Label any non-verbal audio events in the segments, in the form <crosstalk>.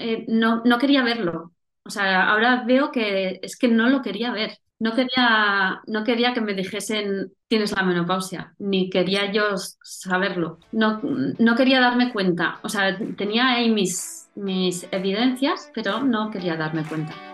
eh, no, no quería verlo. O sea, ahora veo que es que no lo quería ver. No quería, no quería que me dijesen tienes la menopausia, ni quería yo saberlo. No, no quería darme cuenta. O sea, tenía ahí mis, mis evidencias, pero no quería darme cuenta.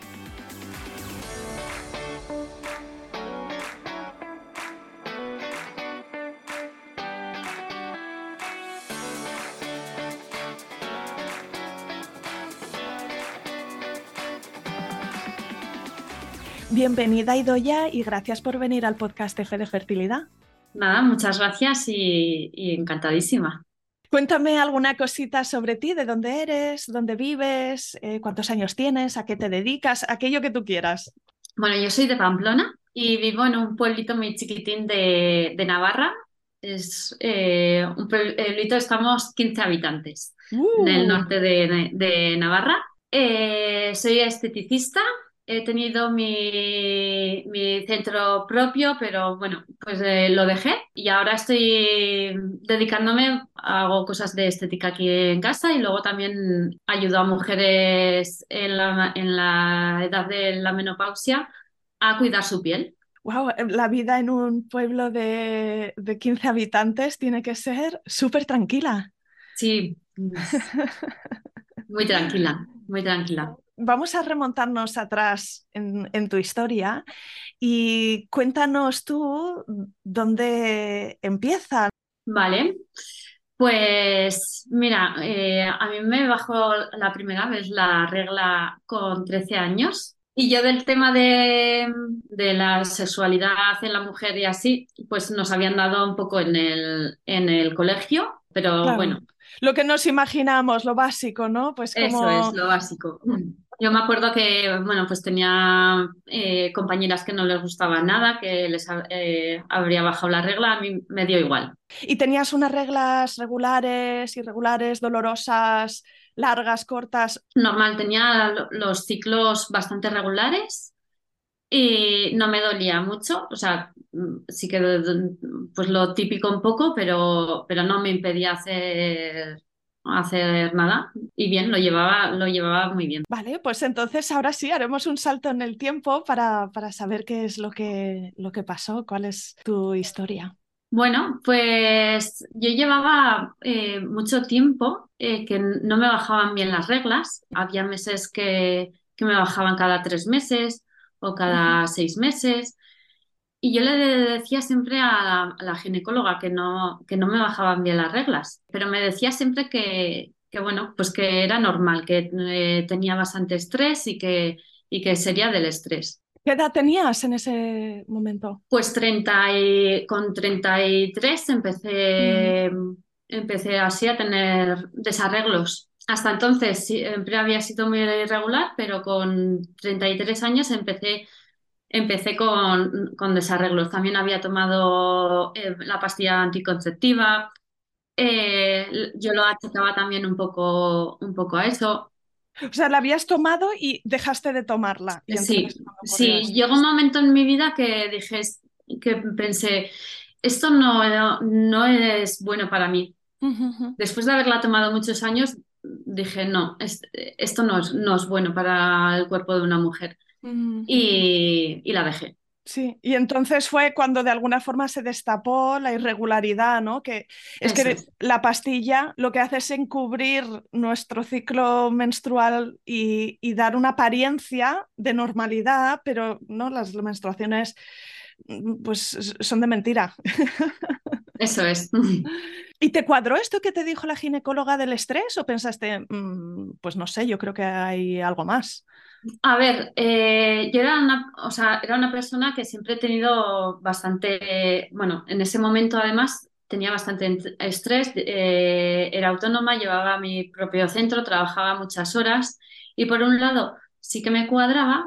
Bienvenida Idoya y gracias por venir al podcast F de Fertilidad. Nada, muchas gracias y, encantadísima. Cuéntame alguna cosita sobre ti, de dónde eres, dónde vives, eh, cuántos años tienes, a qué te dedicas, aquello que tú quieras. Bueno, yo soy de Pamplona y vivo en un pueblito muy chiquitín de, Navarra. Es eh, un pueblito, estamos 15 habitantes en el uh. norte de, Navarra. Eh, soy esteticista, he tenido mi, centro propio, pero bueno, pues eh, lo dejé y ahora estoy dedicándome, hago cosas de estética aquí en casa y luego también ayudo a mujeres en la, en la edad de la menopausia a cuidar su piel. Wow, eh, la vida en un pueblo de, de 15 habitantes tiene que ser súper tranquila. Sí, <laughs> muy tranquila, muy tranquila vamos a remontarnos atrás en, tu historia y cuéntanos tú dónde empieza. Vale, pues mira, eh, a mí me bajó la primera vez la regla con 13 años y yo del tema de, la sexualidad en la mujer y así, pues nos habían dado un poco en el, en el colegio, pero bueno. Lo que nos imaginamos, lo básico, ¿no? Pues Eso es, lo básico. Yo me acuerdo que, bueno, pues tenía eh, compañeras que no les gustaba nada, que les eh, habría bajado la regla, a mí me dio igual. ¿Y tenías unas reglas regulares, irregulares, dolorosas, largas, cortas? Normal, tenía los ciclos bastante regulares y no me dolía mucho, o sea, mm, sí que pues lo típico un poco, pero, pero no me impedía hacer hacer nada y bien, lo llevaba, lo llevaba muy bien. Vale, pues entonces ahora sí haremos un salto en el tiempo para, para saber qué es lo que, lo que pasó, cuál es tu historia. Bueno, pues yo llevaba eh, mucho tiempo eh, que no me bajaban bien las reglas. Había meses que, que me bajaban cada tres meses o cada seis meses. Y yo le decía siempre a la, ginecóloga que no, que no me bajaban bien las reglas, pero me decía siempre que, que bueno, pues que era normal, que eh, tenía bastante estrés y que, y que sería del estrés. ¿Qué edad tenías en ese momento? Pues 30 y, con 33 empecé, empecé así a tener desarreglos. Hasta entonces siempre había sido muy irregular, pero con 33 años empecé empecé con, con desarreglos. También había tomado eh, la pastilla anticonceptiva. Eh, yo lo achacaba también un poco, un poco a eso. O sea, la habías tomado y dejaste de tomarla. sí, sí. Llegó un momento en mi vida que dije, que pensé, esto no, no es bueno para mí. Después de haberla tomado muchos años, dije, no, esto no es, no es bueno para el cuerpo de una mujer. y, y la dejé. Sí, y entonces fue cuando de alguna forma se destapó la irregularidad, ¿no? Que es que la pastilla lo que hace es encubrir nuestro ciclo menstrual y, y, dar una apariencia de normalidad, pero no las menstruaciones mm, pues son de mentira. <laughs> Eso es. ¿Y te cuadró esto que te dijo la ginecóloga del estrés o pensaste, mm, pues no sé, yo creo que hay algo más? A ver, eh, yo era una, o sea, era una persona que siempre he tenido bastante, bueno, en ese momento además tenía bastante estrés, eh, era autónoma, llevaba mi propio centro, trabajaba muchas horas y por un lado sí que me cuadraba,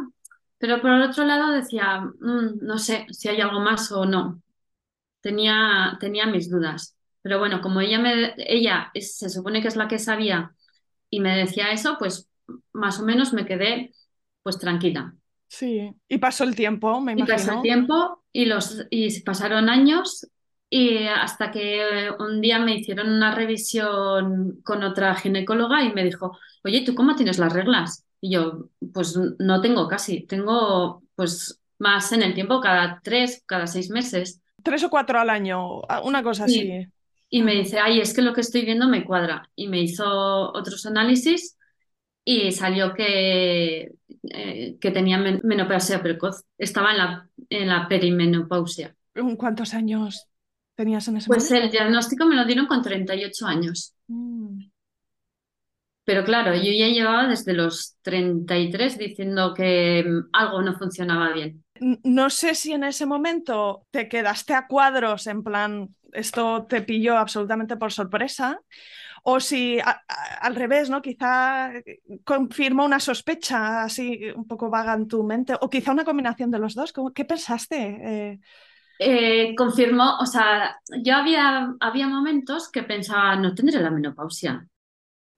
pero por el otro lado decía, mm, no sé si hay algo más o no. Tenía, tenía mis dudas. Pero bueno, como ella, me, ella se supone que es la que sabía y me decía eso, pues más o menos me quedé pues tranquila. Sí, y pasó el tiempo, me imagino. Y pasó el tiempo y, los, y pasaron años y hasta que un día me hicieron una revisión con otra ginecóloga y me dijo, oye, ¿tú cómo tienes las reglas? Y yo, pues no tengo casi, tengo pues más en el tiempo, cada tres, cada seis meses. Tres o cuatro al año, una cosa así. Y me dice, ay, es que lo que estoy viendo me cuadra. Y me hizo otros análisis y salió que, eh, que tenía menopausia precoz. Estaba en la, en la perimenopausia. ¿Cuántos años tenías en ese pues momento? Pues el diagnóstico me lo dieron con 38 años. Mm. Pero claro, yo ya llevaba desde los 33 diciendo que mm, algo no funcionaba bien. No sé si en ese momento te quedaste a cuadros en plan, esto te pilló absolutamente por sorpresa, o si al revés, ¿no? Quizá confirmó una sospecha así un poco vaga en tu mente, o quizá una combinación de los dos. ¿Qué pensaste? Eh, eh, confirmó, o sea, yo había, había momentos que pensaba, no tendré la menopausia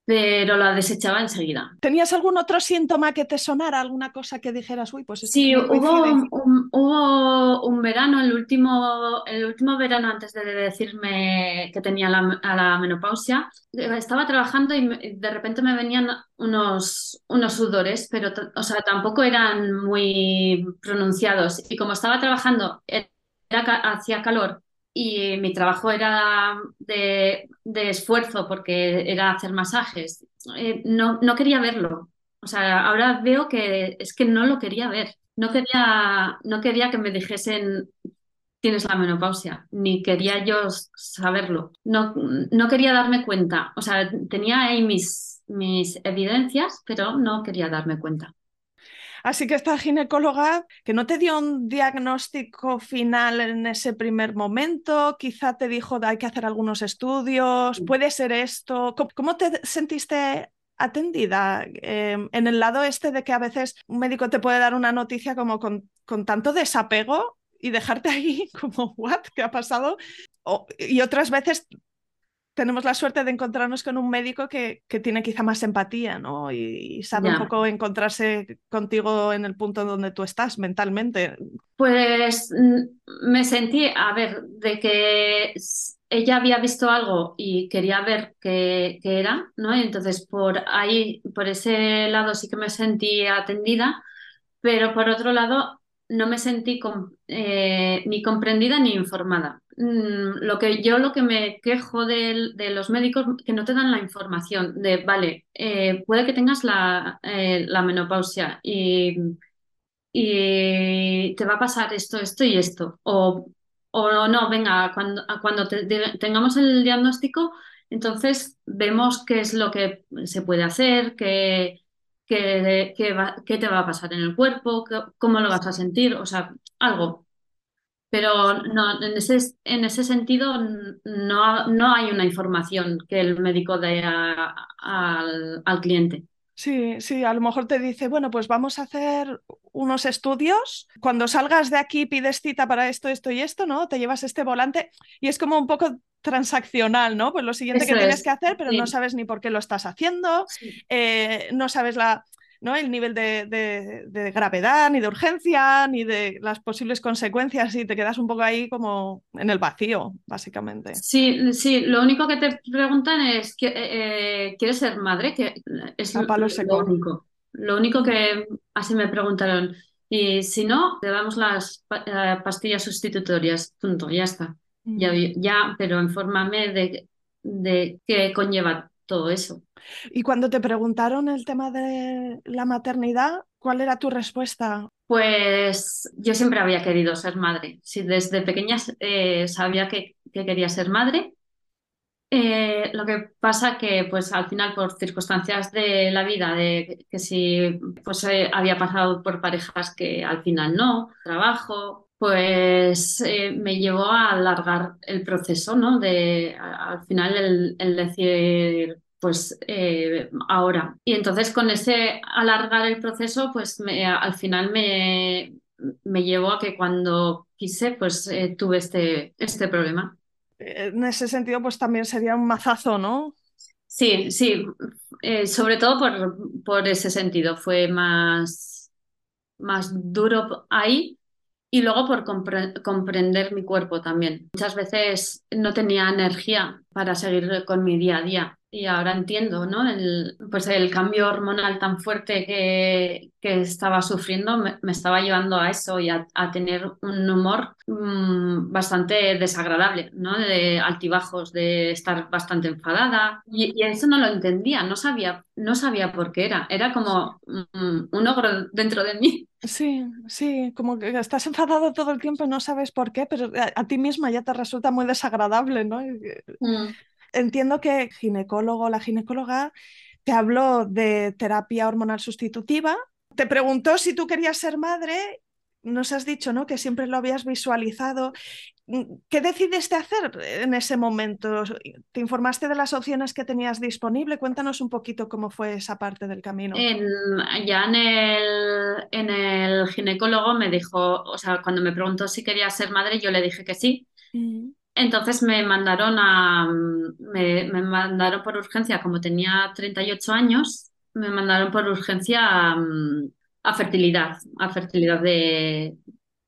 pero la desechaba enseguida. ¿Tenías algún otro síntoma que te sonara, alguna cosa que dijeras, uy, pues Sí, hubo un, hubo un verano, el último, el último verano antes de decirme que tenía la, la menopausia, estaba trabajando y de repente me venían unos, unos sudores, pero o sea, tampoco eran muy pronunciados. Y como estaba trabajando, hacía calor y mi trabajo era de, esfuerzo porque era hacer masajes. Eh, no, no quería verlo. O sea, ahora veo que es que no lo quería ver. No quería, no quería que me dijesen tienes la menopausia, ni quería yo saberlo. No, no quería darme cuenta. O sea, tenía ahí mis, mis evidencias, pero no quería darme cuenta. Así que esta ginecóloga que no te dio un diagnóstico final en ese primer momento, quizá te dijo hay que hacer algunos estudios, puede ser esto. ¿Cómo, te sentiste atendida em, en el lado este de que a veces un médico te puede dar una noticia como con, con tanto desapego y dejarte ahí <laughs> como, ¿what? ¿Qué ha pasado? y otras veces tenemos la suerte de encontrarnos con un médico que, que tiene quizá más empatía, ¿no? Y, sabe un poco encontrarse contigo en el punto donde tú estás mentalmente. Pues mm, me sentí, a ver, de que ella había visto algo y quería ver qué, qué era, ¿no? Y entonces por ahí, por ese lado sí que me sentí atendida, pero por otro lado no me sentí eh, ni comprendida ni informada. Mm, lo que yo lo que me quejo de, los médicos que no te dan la información de, vale, eh, puede que tengas la, eh, menopausia y, y, te va a pasar esto, esto y esto. O, o no, venga, cuando, cuando tengamos el diagnóstico, entonces vemos qué es lo que se puede hacer, qué qué, qué, te va a pasar en el cuerpo, cómo lo vas a sentir, o sea, algo. Pero no, en, ese, en ese sentido no, no hay una información que el médico dé al, al cliente. Sí, sí, a lo mejor te dice, bueno, pues vamos a hacer unos estudios. Cuando salgas de aquí pides cita para esto, esto y esto, ¿no? Te llevas este volante y es como un poco transaccional, ¿no? Pues lo siguiente que tienes que hacer, pero no sabes ni por qué lo estás haciendo, eh, no sabes la, ¿no? el nivel de, gravedad, ni de urgencia, ni de las posibles consecuencias y te quedas un poco ahí como en el vacío, básicamente. Sí, sí, lo único que te preguntan es, eh, eh, ¿quieres ser madre? Que es lo, único. Lo único que así me preguntaron. Y si no, te damos las eh, pastillas sustitutorias, punto, ya está. Ya, mm. ya, pero infórmame de, de qué conlleva todo eso. Y cuando te preguntaron el tema de la maternidad, ¿cuál era tu respuesta? Pues yo siempre había querido ser madre. Si desde pequeña eh, sabía que, quería ser madre. Eh, lo que pasa que pues al final por circunstancias de la vida, de que si pues eh, había pasado por parejas que al final no, trabajo, pues me llevó a alargar el proceso, ¿no? De al final el decir pues eh, ahora. Y entonces con ese alargar el proceso, pues al final me, me llevó a que cuando quise, pues eh, tuve este, este problema. En ese sentido, pues también sería un mazazo, ¿no? Sí, sí, eh, sobre todo por, por, ese sentido, fue más, más duro ahí y luego por comprender mi cuerpo también. Muchas veces no tenía energía para seguir con mi día a día y ahora entiendo, ¿no? El, pues el cambio hormonal tan fuerte que, que estaba sufriendo me, estaba llevando a eso y a, tener un humor mm, bastante desagradable, ¿no? De altibajos, de estar bastante enfadada. Y, eso no lo entendía, no sabía, no sabía por qué era. Era como mm, un ogro dentro de mí. Sí, sí, como que estás enfadado todo el tiempo y no sabes por qué, pero a, ti misma ya te resulta muy desagradable, ¿no? Mm entiendo que ginecólogo, la ginecóloga te habló de terapia hormonal sustitutiva, te preguntó si tú querías ser madre, nos has dicho, ¿no? Que siempre lo habías visualizado. ¿Qué decidiste hacer en ese momento? ¿Te informaste de las opciones que tenías disponible? Cuéntanos un poquito cómo fue esa parte del camino. ya en el, en el ginecólogo me dijo, o sea, cuando me preguntó si quería ser madre, yo le dije que sí. Entonces me mandaron a me, mandaron por urgencia, como tenía 38 años, me mandaron por urgencia a, fertilidad, a fertilidad de,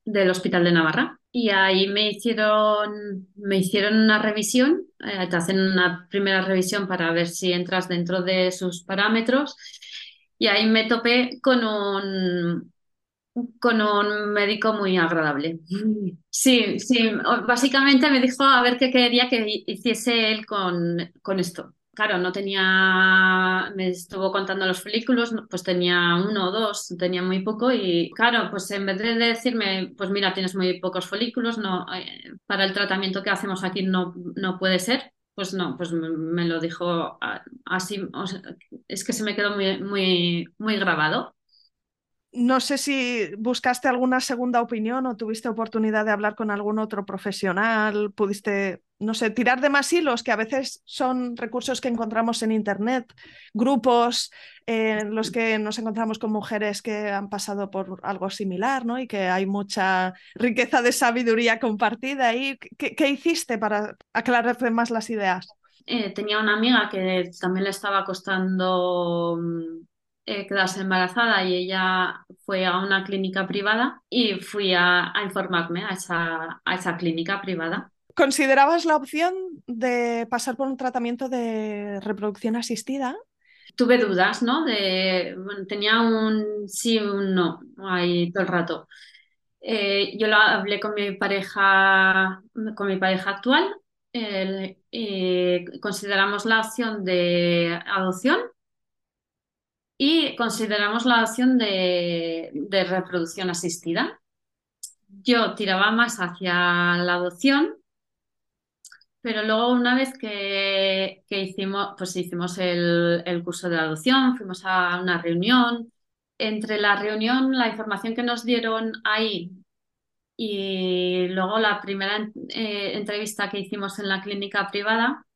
del Hospital de Navarra. Y ahí me hicieron, me hicieron una revisión, eh, te hacen una primera revisión para ver si entras dentro de sus parámetros. Y ahí me topé con un, con un médico muy agradable. Sí, sí, básicamente me dijo a ver qué quería que hiciese él con, con esto. Claro, no tenía, me estuvo contando los folículos, pues tenía uno o dos, tenía muy poco y claro, pues en vez de decirme, pues mira, tienes muy pocos folículos, no, eh, para el tratamiento que hacemos aquí no, no puede ser, pues no, pues me, lo dijo así, es que se me quedó muy, muy, muy grabado. No sé si buscaste alguna segunda opinión o tuviste oportunidad de hablar con algún otro profesional, pudiste, no sé, tirar de más hilos, que a veces son recursos que encontramos en Internet, grupos en los que nos encontramos con mujeres que han pasado por algo similar, ¿no? Y que hay mucha riqueza de sabiduría compartida ahí. ¿Qué, hiciste para aclararte más las ideas? Eh, tenía una amiga que también le estaba costando mm, eh, quedarse embarazada y ella fue a una clínica privada y fui a, informarme a esa, a esa clínica privada. ¿Considerabas la opción de pasar por un tratamiento de reproducción asistida? Tuve dudas, ¿no? De, tenía un sí o un no ahí todo el rato. Eh, yo lo hablé con mi pareja, con mi pareja actual. Eh, consideramos la opción de adopción y consideramos la opción de, reproducción asistida. Yo tiraba más hacia la adopción, pero luego una vez que, hicimos, pues hicimos el, curso de adopción, fuimos a una reunión. Entre la reunión, la información que nos dieron ahí y luego la primera eh, entrevista que hicimos en la clínica privada,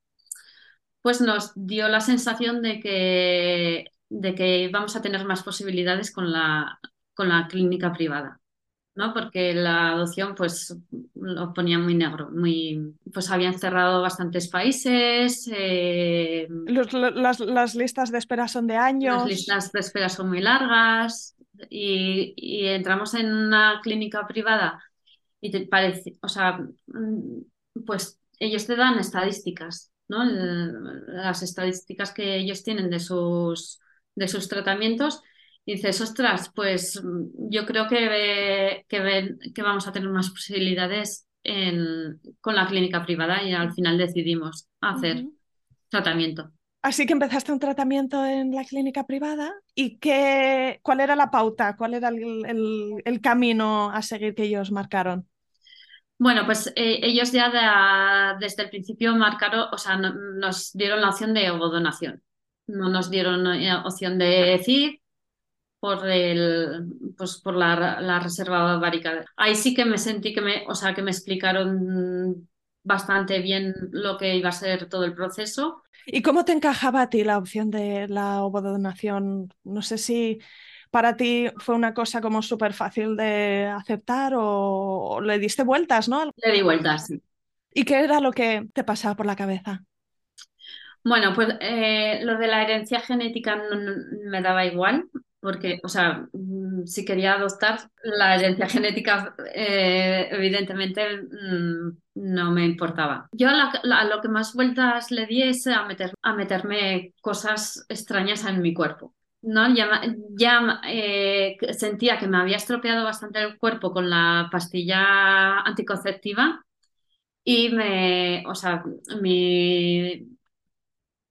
pues nos dio la sensación de que de que vamos a tener más posibilidades con la, con la clínica privada. ¿no? Porque la adopción pues lo ponía muy negro, muy pues habían cerrado bastantes países. Eh, las, las, listas de espera son de años. Las listas de espera son muy largas y, y entramos en una clínica privada y te parece, o sea, mm, pues ellos te dan estadísticas, ¿no? Las estadísticas que ellos tienen de sus, de sus tratamientos dices, ostras, pues mm, yo creo que, que, que vamos a tener más posibilidades en, con la clínica privada y al final decidimos hacer tratamiento. Así que empezaste un tratamiento en la clínica privada y qué, cuál era la pauta, cuál era el, el, camino a seguir que ellos marcaron. Bueno, pues eh, ellos ya desde el principio marcaron, o sea, nos dieron la opción de ovodonación. No nos dieron eh, opción de decir por el pues por la, la reserva ovárica. Ahí sí que me sentí que me, o sea, que me explicaron bastante bien lo que iba a ser todo el proceso. ¿Y cómo te encajaba a ti la opción de la ovodonación? No sé si para ti fue una cosa como súper fácil de aceptar o, le diste vueltas, ¿no? Le di vueltas, sí. ¿Y qué era lo que te pasaba por la cabeza? Bueno, pues eh, lo de la herencia genética me daba igual porque, o sea, mm, si quería adoptar, la herencia genética eh, evidentemente mm, no me importaba. Yo a, lo que más vueltas le di es a, meter, a meterme cosas extrañas en mi cuerpo. ¿no? Ya, ya eh, sentía que me había estropeado bastante el cuerpo con la pastilla anticonceptiva y me, o sea, mi,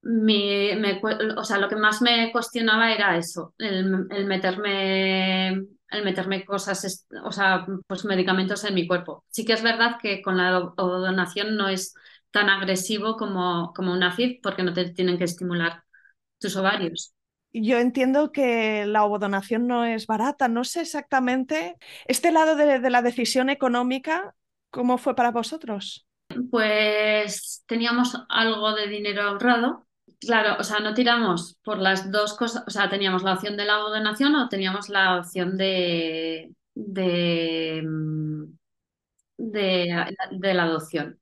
mi, me, o sea, lo que más me cuestionaba era eso, el, el, meterme, el meterme cosas, o sea, pues medicamentos en mi cuerpo. Sí que es verdad que con la donación no es tan agresivo como, como una FIV porque no te tienen que estimular tus ovarios. Yo entiendo que la ovodonación no es barata, no sé exactamente este lado de, de la decisión económica, ¿cómo fue para vosotros? Pues teníamos algo de dinero ahorrado Claro, o sea, no tiramos por las dos cosas, o sea, teníamos la opción de la donación o teníamos la opción de, de, mm, de, la adopción.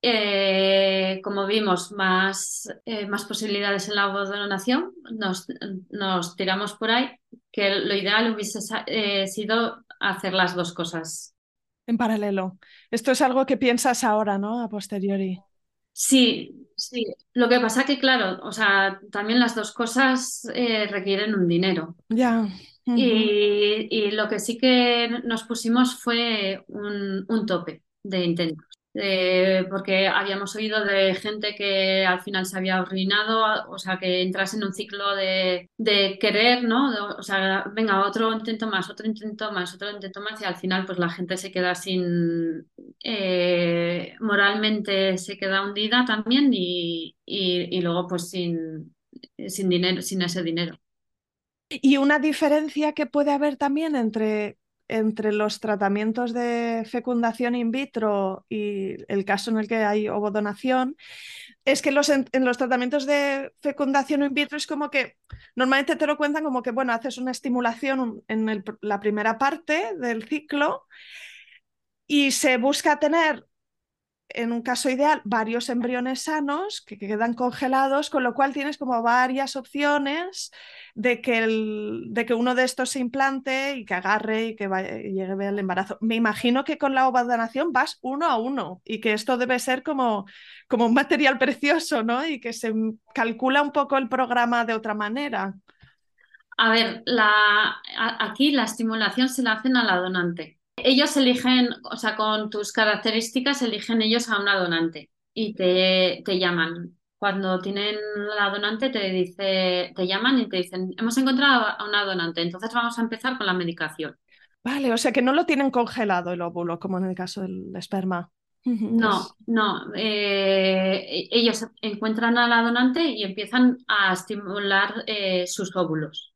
Eh, como vimos más, eh, más posibilidades en la donación, nos, nos, tiramos por ahí, que lo ideal hubiese eh, sido hacer las dos cosas. En paralelo. Esto es algo que piensas ahora, ¿no? A posteriori. Sí, sí. Lo que pasa que, claro, o sea, también las dos cosas eh, requieren un dinero. Ya. y, y, lo que sí que nos pusimos fue un, un tope de intentos. Eh, porque habíamos oído de gente que al final se había arruinado, o sea, que entras en un ciclo de, querer, ¿no? o sea, venga, otro intento más, otro intento más, otro intento más, y al final pues la gente se queda sin, eh, moralmente se queda hundida también y, y, y luego pues sin, sin dinero, sin ese dinero. Y una diferencia que puede haber también entre entre los tratamientos de fecundación in vitro y el caso en el que hay ovodonación es que los, en, los tratamientos de fecundación in vitro es como que normalmente te lo cuentan como que, bueno, haces una estimulación en la primera parte del ciclo y se busca tener en un caso ideal, varios embriones sanos que quedan congelados, con lo cual tienes como varias opciones de que, uno de estos se implante y que agarre y que llegue al embarazo. Me imagino que con la ovadonación vas uno a uno y que esto debe ser como, un material precioso, ¿no? Y que se calcula un poco el programa de otra manera. A ver, aquí la estimulación se la hacen a la donante ellos eligen, o sea, con tus características, eligen ellos a una donante y te, te llaman. Cuando tienen la donante, te, dice, te llaman y te dicen, hemos encontrado a una donante, entonces vamos a empezar con la medicación. Vale, o sea que no lo tienen congelado el óvulo, como en el caso del esperma. No, no. Eh, ellos encuentran a la donante y empiezan a estimular eh, sus óvulos.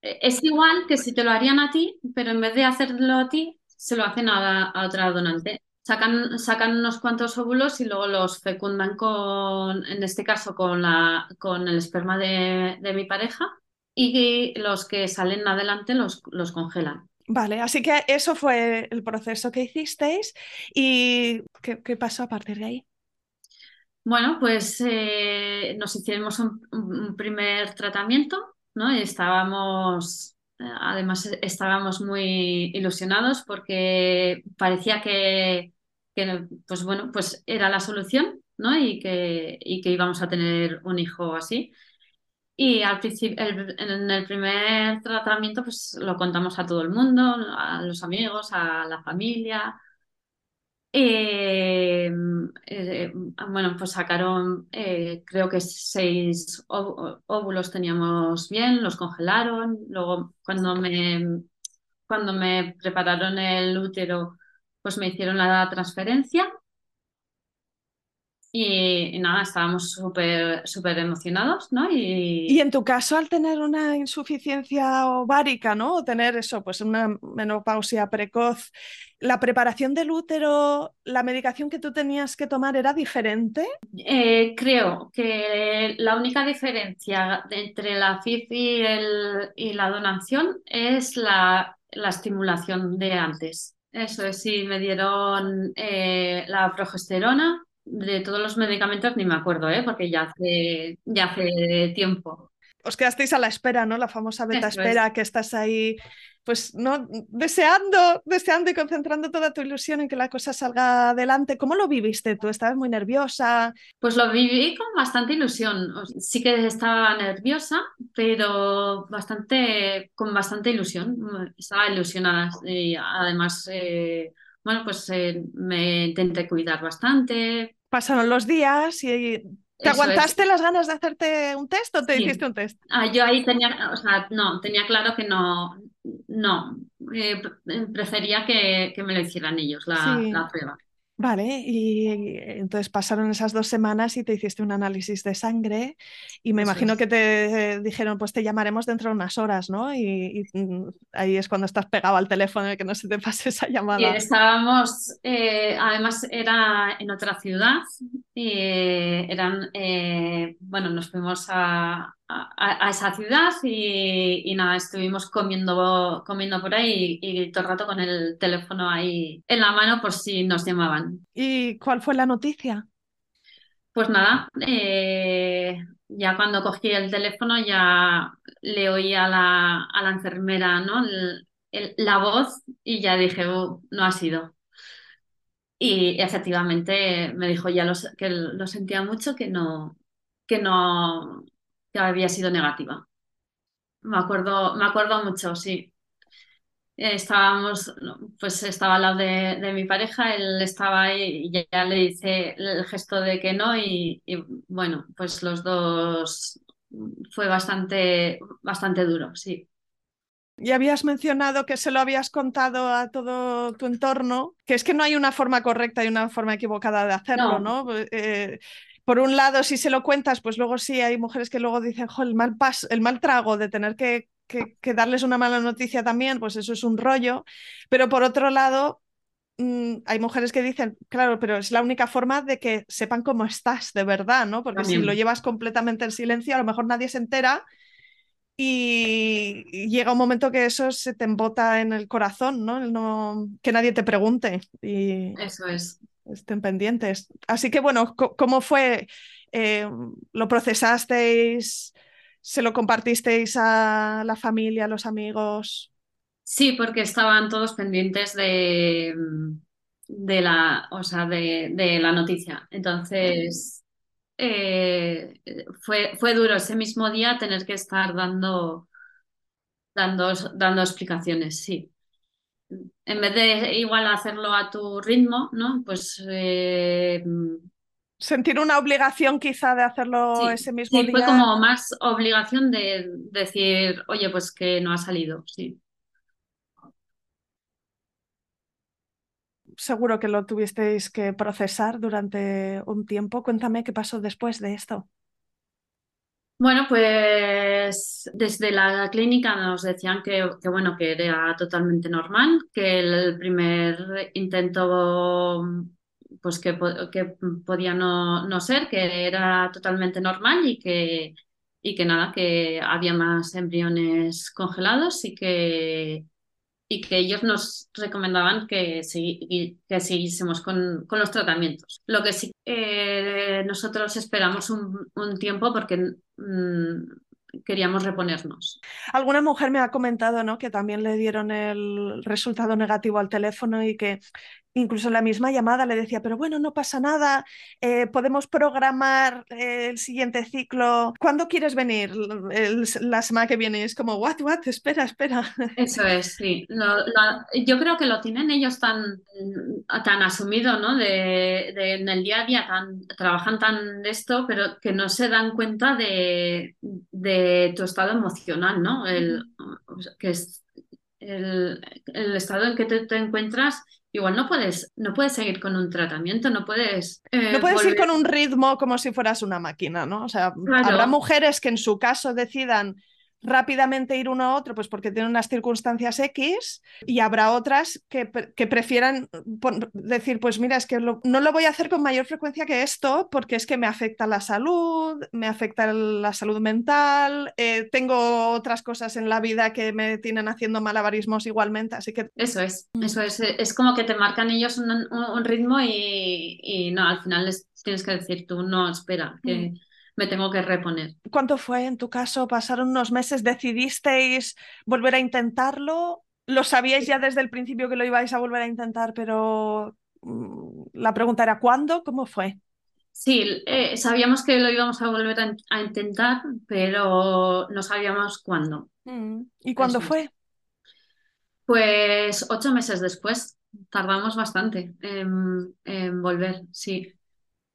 Eh, es igual que si te lo harían a ti, pero en vez de hacerlo a ti, se lo hacen a, otra donante. sacan, sacan unos cuantos óvulos y luego los fecundan con, en este caso, con, la, con el esperma de, de mi pareja y los que salen adelante los, los congelan. Vale, así que eso fue el proceso que hicisteis y ¿qué, qué pasó a partir de ahí? Bueno, pues eh, nos hicimos un, un, primer tratamiento, ¿no? Y estábamos, además estábamos muy ilusionados porque parecía que, que, pues bueno, pues era la solución, ¿no? Y que, y que íbamos a tener un hijo así. Y al principio, en el primer tratamiento, pues lo contamos a todo el mundo, a los amigos, a la familia. Eh, eh, bueno, pues sacaron, eh, creo que seis óvulos teníamos bien, los congelaron. Luego, cuando me, cuando me prepararon el útero, pues me hicieron la transferencia y, nada, estábamos súper súper emocionados, ¿no? Y... y... en tu caso, al tener una insuficiencia ovárica, ¿no? O tener eso, pues una menopausia precoz, ¿la preparación del útero, la medicación que tú tenías que tomar era diferente? Eh, creo que la única diferencia entre la FIF y, el, y la donación es la, la estimulación de antes. Eso es, sí, me dieron eh, la progesterona de todos los medicamentos ni me acuerdo, ¿eh? porque ya hace, ya hace tiempo. Os quedasteis a la espera, ¿no? La famosa beta espera, que estás ahí, pues, ¿no? Deseando, deseando y concentrando toda tu ilusión en que la cosa salga adelante. ¿Cómo lo viviste tú? ¿Estabas muy nerviosa? Pues lo viví con bastante ilusión. Sí que estaba nerviosa, pero bastante, con bastante ilusión. Estaba ilusionada y además... Eh bueno, pues eh, me intenté cuidar bastante. Pasaron los días y ¿Te aguantaste las ganas de hacerte un test o te hiciste un test? Ah, yo ahí tenía, o sea, no, tenía claro que no, no, eh, prefería que, que, me lo hicieran ellos la, la prueba. Vale, y entonces pasaron esas dos semanas y te hiciste un análisis de sangre y me imagino que te dijeron, pues te llamaremos dentro de unas horas, ¿no? Y, mm, ahí es cuando estás pegado al teléfono y que no se te <laughs> pase esa llamada. Y estábamos, eh, además era en otra ciudad, y eran, eh, bueno, nos fuimos a, a, esa ciudad y, nada, estuvimos comiendo, comiendo por ahí y, todo el rato con el teléfono ahí en la mano por si nos llamaban. ¿Y cuál fue la noticia? Pues nada, eh, ya cuando cogí el teléfono ya le oí a la, a la enfermera ¿no? la voz y ya dije, oh, no ha sido. Y efectivamente me dijo ya que lo sentía mucho, que no, que no, que había sido negativa. Me acuerdo, me acuerdo mucho, sí. Estábamos, pues estaba al lado de, mi pareja, él estaba ahí y ya le hice el gesto de que no y, bueno, pues los dos fue bastante, bastante duro, sí. Y habías mencionado que se lo habías contado a todo tu entorno, que es que no hay una forma correcta y una forma equivocada de hacerlo, ¿no? Eh, por un lado, si se lo cuentas, pues luego sí hay mujeres que luego dicen, el mal paso, el mal trago de tener que, que, darles una mala noticia también, pues eso es un rollo. Pero por otro lado, mm, hay mujeres que dicen, claro, pero es la única forma de que sepan cómo estás de verdad, ¿no? Porque si lo llevas completamente en silencio, a lo mejor nadie se entera y, llega un momento que eso se te embota en el corazón, ¿no? no que nadie te pregunte. Y... Eso es estén pendientes. Así que bueno, ¿cómo fue? Eh, ¿Lo procesasteis? ¿Se lo compartisteis a la familia, a los amigos? Sí, porque estaban todos pendientes de, de la, o sea, de, la noticia. Entonces, eh, fue, fue duro ese mismo día tener que estar dando, dando, dando explicaciones, sí en vez de igual hacerlo a tu ritmo, ¿no? Pues eh, sentir una obligación quizá de hacerlo ese mismo sí, Fue como más obligación de decir, oye, pues que no ha salido, sí. Seguro que lo tuvisteis que procesar durante un tiempo. Cuéntame qué pasó después de esto. Bueno, pues desde la clínica nos decían que, bueno, que era totalmente normal, que el primer intento pues que, que podía no, no, ser, que era totalmente normal y que, y que nada, que había más embriones congelados y que, y que ellos nos recomendaban que, que siguiésemos con, con, los tratamientos. Lo que sí eh, nosotros esperamos un, un tiempo porque mm, queríamos reponernos. Alguna mujer me ha comentado ¿no? que también le dieron el resultado negativo al teléfono y que incluso en la misma llamada le decía, pero bueno, no pasa nada, eh, podemos programar eh, el siguiente ciclo. ¿Cuándo quieres venir? la semana que viene es como, what, what, espera, espera. Eso es, sí. yo creo que lo tienen ellos tan, tan asumido, ¿no? De, en el día a día, tan, trabajan tan de esto, pero que no se dan cuenta de, de tu estado emocional, ¿no? El, que es el, el estado en que te encuentras igual no puedes, no puedes seguir con un tratamiento, no puedes... Eh, no puedes ir con un ritmo como si fueras una máquina, ¿no? O sea, habrá mujeres que en su caso decidan rápidamente ir uno a otro, pues porque tienen unas circunstancias X, y habrá otras que, que prefieran decir, pues mira, es que no lo voy a hacer con mayor frecuencia que esto, porque es que me afecta la salud, me afecta la salud mental, eh, tengo otras cosas en la vida que me tienen haciendo malabarismos igualmente, así que... Eso es, eso es, es como que te marcan ellos un, un, ritmo y, y, no, al final les tienes que decir tú, no, espera, que... Mm me tengo que reponer. ¿Cuánto fue en tu caso? ¿Pasaron unos meses? ¿Decidisteis volver a intentarlo? ¿Lo sabíais ya desde el principio que lo ibais a volver a intentar, pero mm, la pregunta era ¿cuándo? ¿Cómo fue? Sí, eh, sabíamos que lo íbamos a volver a, intentar, pero no sabíamos cuándo. Mm, ¿Y cuándo fue? Pues ocho meses después. Tardamos bastante en volver, sí.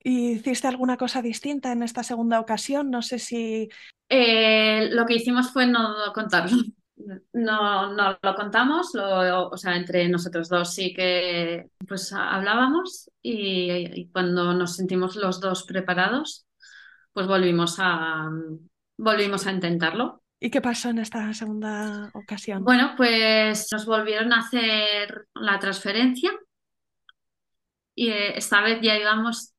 ¿Y hiciste alguna cosa distinta en esta segunda ocasión? No sé si... Eh, lo que hicimos fue no contarlo. No, no lo contamos, o sea, entre nosotros dos sí que pues hablábamos y, cuando nos sentimos los dos preparados, pues volvimos a, volvimos a intentarlo. ¿Y qué pasó en esta segunda ocasión? Bueno, pues nos volvieron a hacer la transferencia y eh, esta vez ya íbamos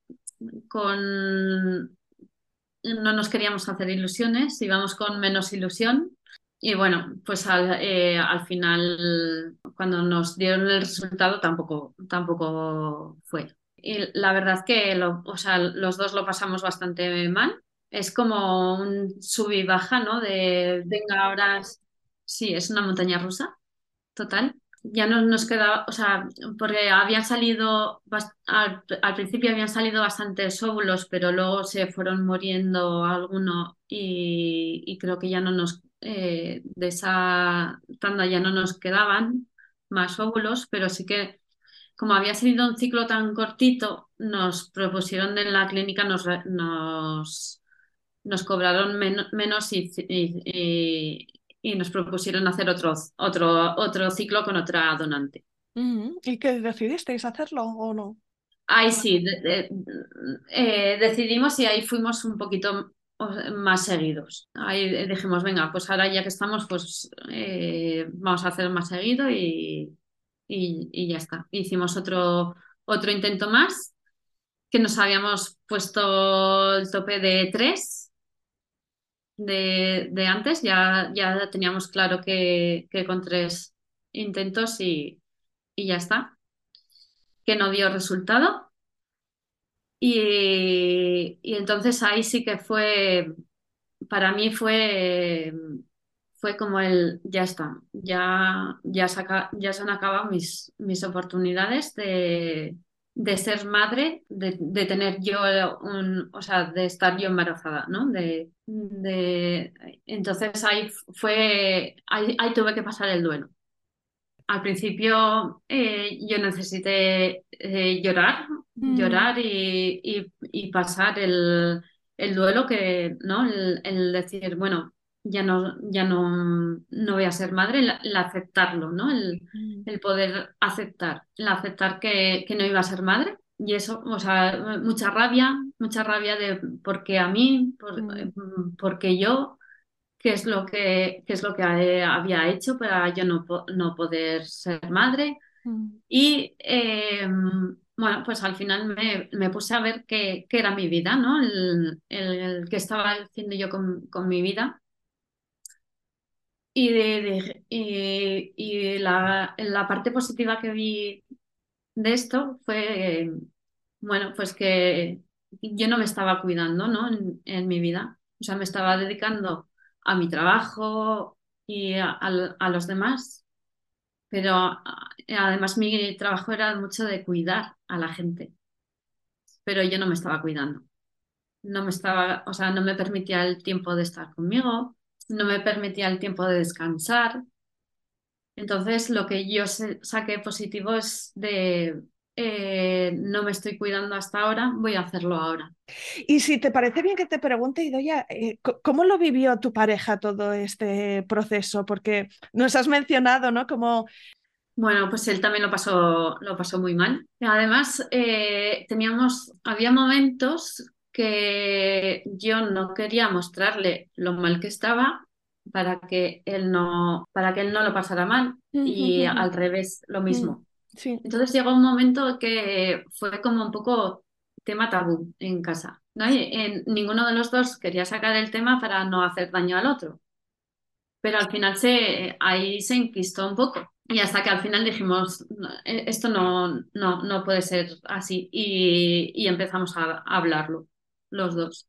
con... No nos queríamos hacer ilusiones, íbamos con menos ilusión. Y bueno, pues al, eh, al final, cuando nos dieron el resultado, tampoco, tampoco fue. Y la verdad que lo, o sea, los dos lo pasamos bastante mal. Es como un sub y baja, ¿no? De venga, ahora sí, es una montaña rusa, total ya no nos quedaba, o sea, porque habían salido, al, principio habían salido bastantes óvulos, pero luego se fueron muriendo algunos y, creo que ya no nos, eh, de esa tanda ya no nos quedaban más óvulos, pero sí que como había salido un ciclo tan cortito, nos propusieron en la clínica, nos, nos, nos cobraron menos y nos propusieron hacer otro, otro, otro ciclo con otra donante. ¿Y qué decidisteis hacerlo o no? Ahí sí, eh, decidimos y ahí fuimos un poquito más seguidos. Ahí dijimos, venga, pues ahora ya que estamos, pues eh, vamos a hacer más seguido y, y, y, ya está. Hicimos otro, otro intento más, que nos habíamos puesto el tope de tres de, antes, ya, ya teníamos claro que, con tres intentos y, y, ya está, que no dio resultado. Y, y, entonces ahí sí que fue, para mí fue, fue como el, ya está, ya, ya, ya se han acabado mis, mis oportunidades de, de ser madre, de, tener yo un, o sea, de estar yo embarazada, ¿no? De, de... Entonces ahí fue, ahí, tuve que pasar el duelo. Al principio eh, yo necesité eh, llorar, mm. llorar y, y, pasar el, el, duelo que, ¿no? el decir, bueno, ya no, ya no, no voy a ser madre, el, aceptarlo, ¿no? El, el, poder aceptar, el aceptar que, que, no iba a ser madre. Y eso, o sea, mucha rabia, mucha rabia de porque a mí, Mm. eh, porque yo, qué es lo que, qué es lo que había hecho para yo no, no poder ser madre. Mm. Y em, bueno, pues al final me, me puse a ver qué, qué, era mi vida, ¿no? El, el, que estaba haciendo yo con, con mi vida. Y, de, y, y la, la, parte positiva que vi de esto fue, bueno, pues que yo no me estaba cuidando, ¿no? En, en mi vida. O sea, me estaba dedicando a mi trabajo y a, a, a los demás pero además mi trabajo era mucho de cuidar a la gente, pero yo no me estaba cuidando. No me estaba, o sea, no me permitía el tiempo de estar conmigo, no me permitía el tiempo de descansar. Entonces, lo que yo saqué positivo es de eh, no me estoy cuidando hasta ahora, voy a hacerlo ahora. Y si te parece bien que te pregunte, Idoya, eh, ¿cómo lo vivió tu pareja todo este proceso? Porque nos has mencionado, ¿no? Como bueno, pues él también lo pasó, lo pasó muy mal. Además, eh, teníamos, había momentos que yo no quería mostrarle lo mal que estaba para que él no, para que él no lo pasara mal y al revés, lo mismo. Sí. Entonces llegó un momento que fue como un poco tema tabú en casa. ¿no? Y en, ninguno de los dos quería sacar el tema para no hacer daño al otro. Pero al final se, ahí se enquistó un poco. Y hasta que al final dijimos, e, esto no, no, no puede ser así. Y, y empezamos a, a, hablarlo, los dos.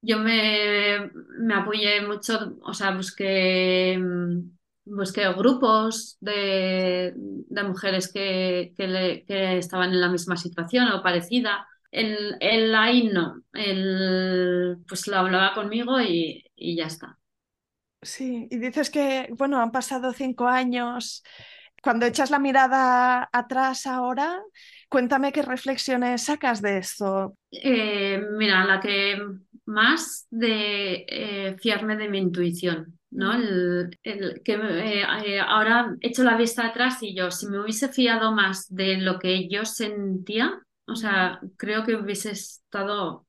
Yo me, me apoyé mucho, o sea, busqué, busqué grupos de, de mujeres que, que, estaban en la misma situación o parecida. Él, él ahí no, él pues lo hablaba conmigo y, y ya está. Sí, y dices que, bueno, han pasado cinco años. Cuando echas la mirada atrás ahora, cuéntame qué reflexiones sacas de esto. Eh, mira, la que más de eh, fiarme de mi intuición, ¿no? El, el que eh, ahora echo la vista atrás y yo, si me hubiese fiado más de lo que yo sentía, o sea, creo que hubiese estado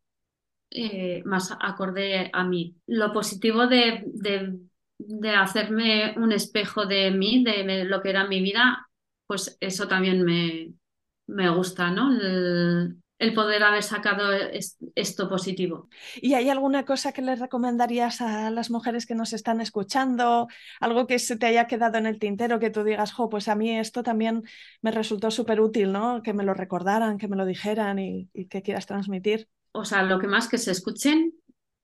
eh, más acorde a mí. Lo positivo de, de, de, hacerme un espejo de mí, de lo que era mi vida, pues eso también me, me gusta, ¿no? El, el poder haber sacado esto positivo. ¿Y hay alguna cosa que les recomendarías a las mujeres que nos están escuchando? Algo que se te haya quedado en el tintero, que tú digas, jo, pues a mí esto también me resultó súper útil, ¿no? Que me lo recordaran, que me lo dijeran y, y que quieras transmitir o sea, lo que más que se escuchen,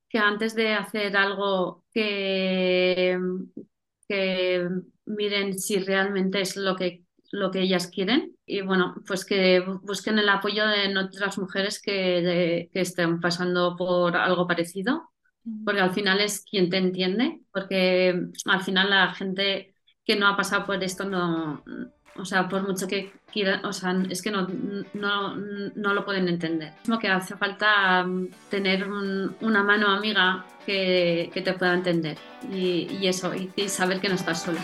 que antes de hacer algo que, que miren si realmente es lo que, lo que ellas quieren y bueno, pues que busquen el apoyo de otras mujeres que, de, que estén pasando por algo parecido, porque al final es quien te entiende, porque al final la gente que no ha pasado por esto no, o sea, por mucho que quieran, o sea, es que no, no, no lo pueden entender. Como que hace falta mm, tener un, una mano amiga que, que, te pueda entender y, y eso, y, y saber que no estás sola.